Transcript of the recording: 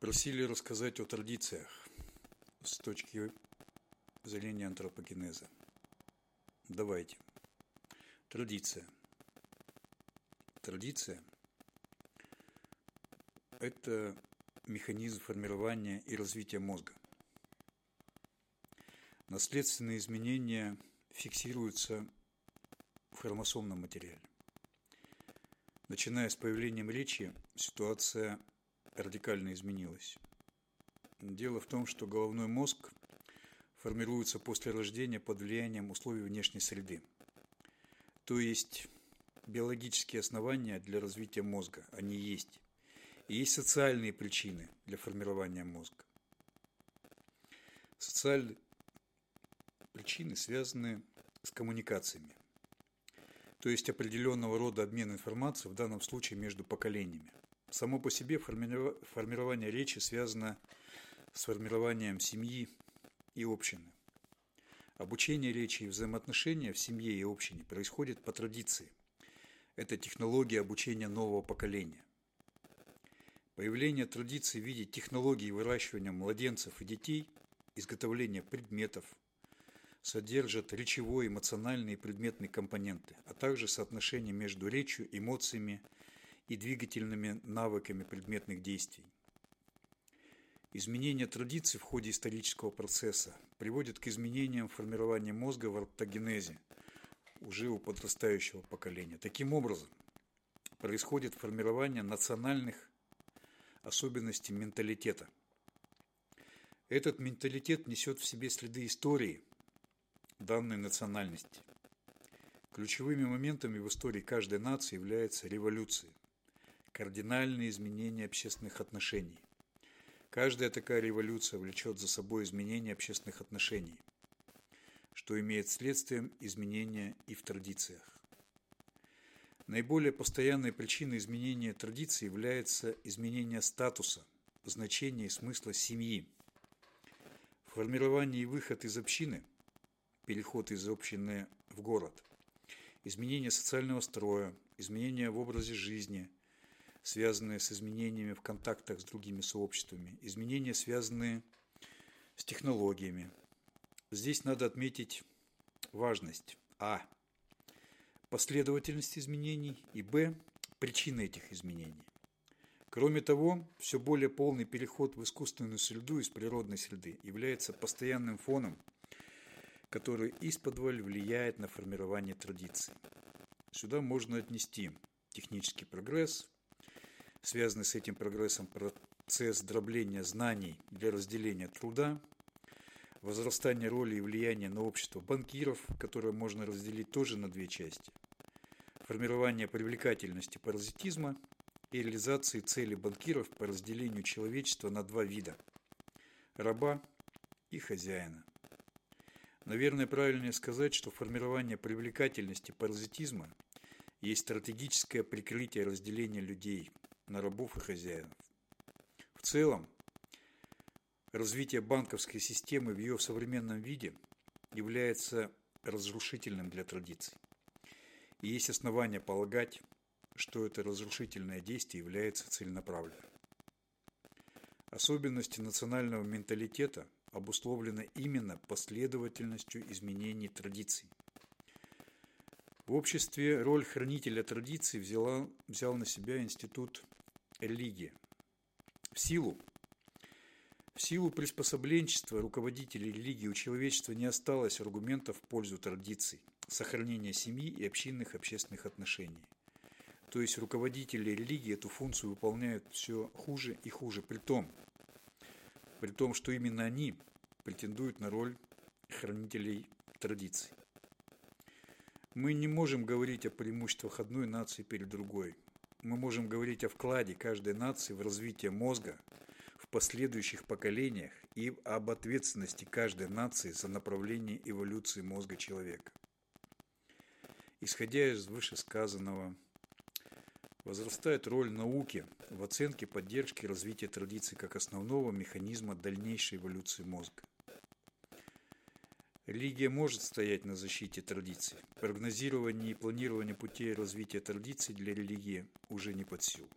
Просили рассказать о традициях с точки зрения антропогенеза. Давайте. Традиция. Традиция – это механизм формирования и развития мозга. Наследственные изменения фиксируются в хромосомном материале. Начиная с появлением речи, ситуация радикально изменилось. Дело в том, что головной мозг формируется после рождения под влиянием условий внешней среды. То есть биологические основания для развития мозга, они есть. И есть социальные причины для формирования мозга. Социальные причины связаны с коммуникациями. То есть определенного рода обмен информацией, в данном случае между поколениями. Само по себе формирование речи связано с формированием семьи и общины. Обучение речи и взаимоотношения в семье и общине происходит по традиции. Это технология обучения нового поколения. Появление традиции в виде технологии выращивания младенцев и детей, изготовления предметов, содержат речевой, эмоциональные и предметные компоненты, а также соотношение между речью, эмоциями и двигательными навыками предметных действий. Изменение традиций в ходе исторического процесса приводит к изменениям формирования мозга в ортогенезе уже у подрастающего поколения. Таким образом, происходит формирование национальных особенностей менталитета. Этот менталитет несет в себе следы истории данной национальности. Ключевыми моментами в истории каждой нации является революция кардинальные изменения общественных отношений. Каждая такая революция влечет за собой изменение общественных отношений, что имеет следствием изменения и в традициях. Наиболее постоянной причиной изменения традиций является изменение статуса, значения и смысла семьи. Формирование и выход из общины, переход из общины в город, изменение социального строя, изменение в образе жизни – связанные с изменениями в контактах с другими сообществами, изменения, связанные с технологиями. Здесь надо отметить важность А. Последовательность изменений и Б. Причины этих изменений. Кроме того, все более полный переход в искусственную среду из природной среды является постоянным фоном, который из-под влияет на формирование традиций. Сюда можно отнести технический прогресс, Связанный с этим прогрессом процесс дробления знаний для разделения труда, возрастание роли и влияния на общество банкиров, которое можно разделить тоже на две части, формирование привлекательности паразитизма и реализации цели банкиров по разделению человечества на два вида – раба и хозяина. Наверное, правильнее сказать, что формирование привлекательности паразитизма есть стратегическое прикрытие разделения людей на рабов и хозяев. В целом, развитие банковской системы в ее современном виде является разрушительным для традиций. И есть основания полагать, что это разрушительное действие является целенаправленным. Особенности национального менталитета обусловлены именно последовательностью изменений традиций. В обществе роль хранителя традиций взяла, взял на себя институт религии. В силу в силу приспособленчества руководителей религии у человечества не осталось аргументов в пользу традиций, сохранения семьи и общинных общественных отношений. То есть руководители религии эту функцию выполняют все хуже и хуже, при том, при том, что именно они претендуют на роль хранителей традиций. Мы не можем говорить о преимуществах одной нации перед другой мы можем говорить о вкладе каждой нации в развитие мозга в последующих поколениях и об ответственности каждой нации за направление эволюции мозга человека. Исходя из вышесказанного, возрастает роль науки в оценке поддержки развития традиций как основного механизма дальнейшей эволюции мозга. Религия может стоять на защите традиций. Прогнозирование и планирование путей развития традиций для религии уже не под силу.